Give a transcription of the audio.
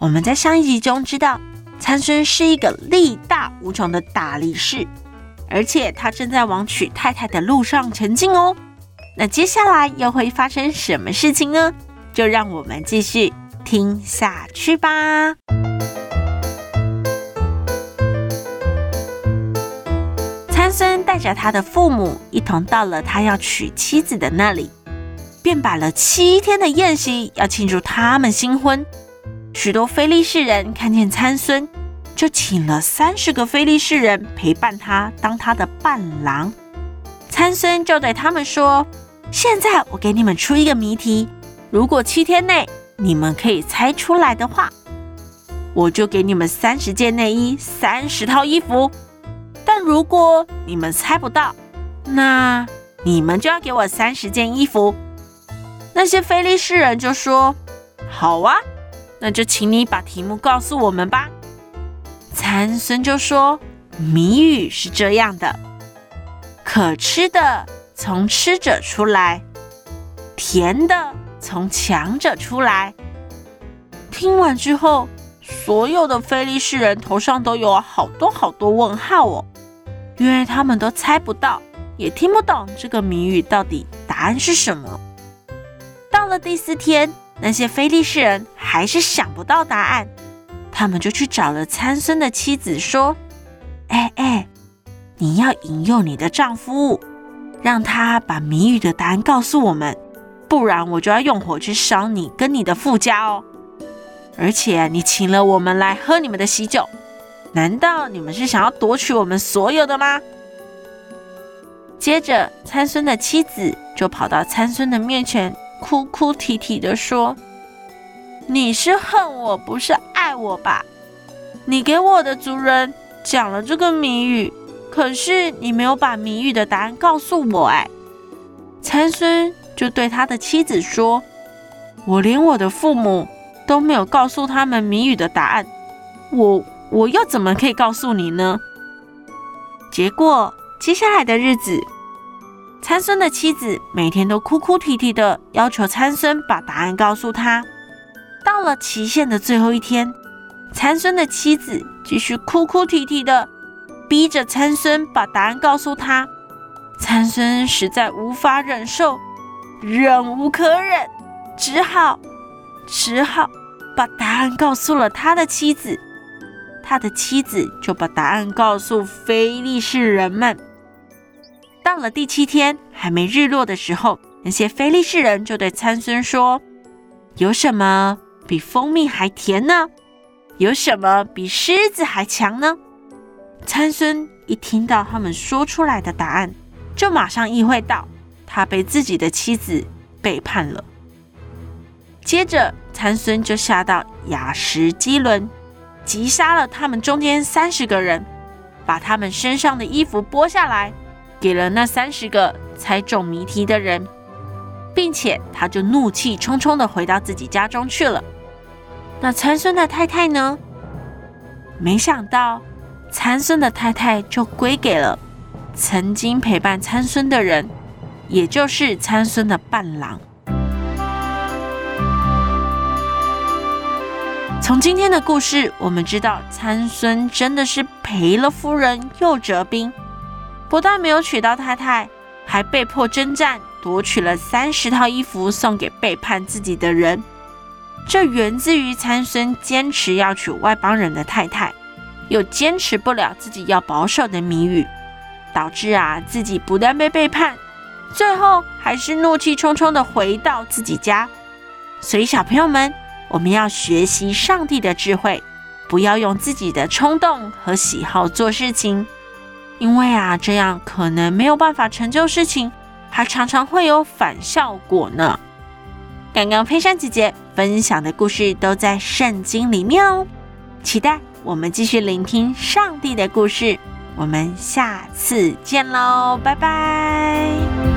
我们在上一集中知道，参孙是一个力大无穷的大力士，而且他正在往娶太太的路上前进哦。那接下来又会发生什么事情呢？就让我们继续听下去吧。参孙带着他的父母一同到了他要娶妻子的那里，便摆了七天的宴席，要庆祝他们新婚。许多非利士人看见参孙，就请了三十个非利士人陪伴他，当他的伴郎。参孙就对他们说：“现在我给你们出一个谜题，如果七天内你们可以猜出来的话，我就给你们三十件内衣、三十套衣服。但如果你们猜不到，那你们就要给我三十件衣服。”那些非利士人就说：“好啊。”那就请你把题目告诉我们吧。参孙就说：“谜语是这样的，可吃的从吃者出来，甜的从强者出来。”听完之后，所有的非利士人头上都有好多好多问号哦，因为他们都猜不到，也听不懂这个谜语到底答案是什么。到了第四天。那些非利士人还是想不到答案，他们就去找了参孙的妻子，说：“哎哎，你要引诱你的丈夫，让他把谜语的答案告诉我们，不然我就要用火去烧你跟你的富家哦。而且你请了我们来喝你们的喜酒，难道你们是想要夺取我们所有的吗？”接着，参孙的妻子就跑到参孙的面前。哭哭啼啼地说：“你是恨我，不是爱我吧？你给我的族人讲了这个谜语，可是你没有把谜语的答案告诉我。”哎，参孙就对他的妻子说：“我连我的父母都没有告诉他们谜语的答案，我我又怎么可以告诉你呢？”结果接下来的日子。参孙的妻子每天都哭哭啼啼的要求参孙把答案告诉他。到了期限的最后一天，参孙的妻子继续哭哭啼啼的逼着参孙把答案告诉他。参孙实在无法忍受，忍无可忍，只好只好把答案告诉了他的妻子。他的妻子就把答案告诉非利士人们。到了第七天，还没日落的时候，那些非利士人就对参孙说：“有什么比蜂蜜还甜呢？有什么比狮子还强呢？”参孙一听到他们说出来的答案，就马上意会到他被自己的妻子背叛了。接着，参孙就下到亚什基伦，击杀了他们中间三十个人，把他们身上的衣服剥下来。给了那三十个猜中谜题的人，并且他就怒气冲冲的回到自己家中去了。那参孙的太太呢？没想到参孙的太太就归给了曾经陪伴参孙的人，也就是参孙的伴郎。从今天的故事，我们知道参孙真的是赔了夫人又折兵。不但没有娶到太太，还被迫征战，夺取了三十套衣服送给背叛自己的人。这源自于参孙坚持要娶外邦人的太太，又坚持不了自己要保守的谜语，导致啊自己不但被背叛，最后还是怒气冲冲的回到自己家。所以小朋友们，我们要学习上帝的智慧，不要用自己的冲动和喜好做事情。因为啊，这样可能没有办法成就事情，还常常会有反效果呢。刚刚佩珊姐姐分享的故事都在圣经里面哦。期待我们继续聆听上帝的故事。我们下次见喽，拜拜。